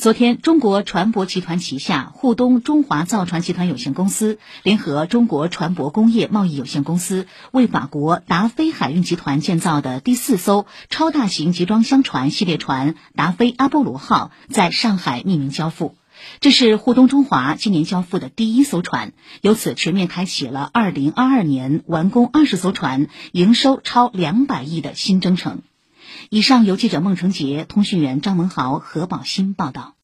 昨天，中国船舶集团旗下沪东中华造船集团有限公司联合中国船舶工业贸易有限公司，为法国达飞海运集团建造的第四艘超大型集装箱船系列船“达飞阿波罗号”在上海命名交付。这是沪东中华今年交付的第一艘船，由此全面开启了2022年完工二十艘船、营收超两百亿的新征程。以上由记者孟成杰、通讯员张文豪、何宝新报道。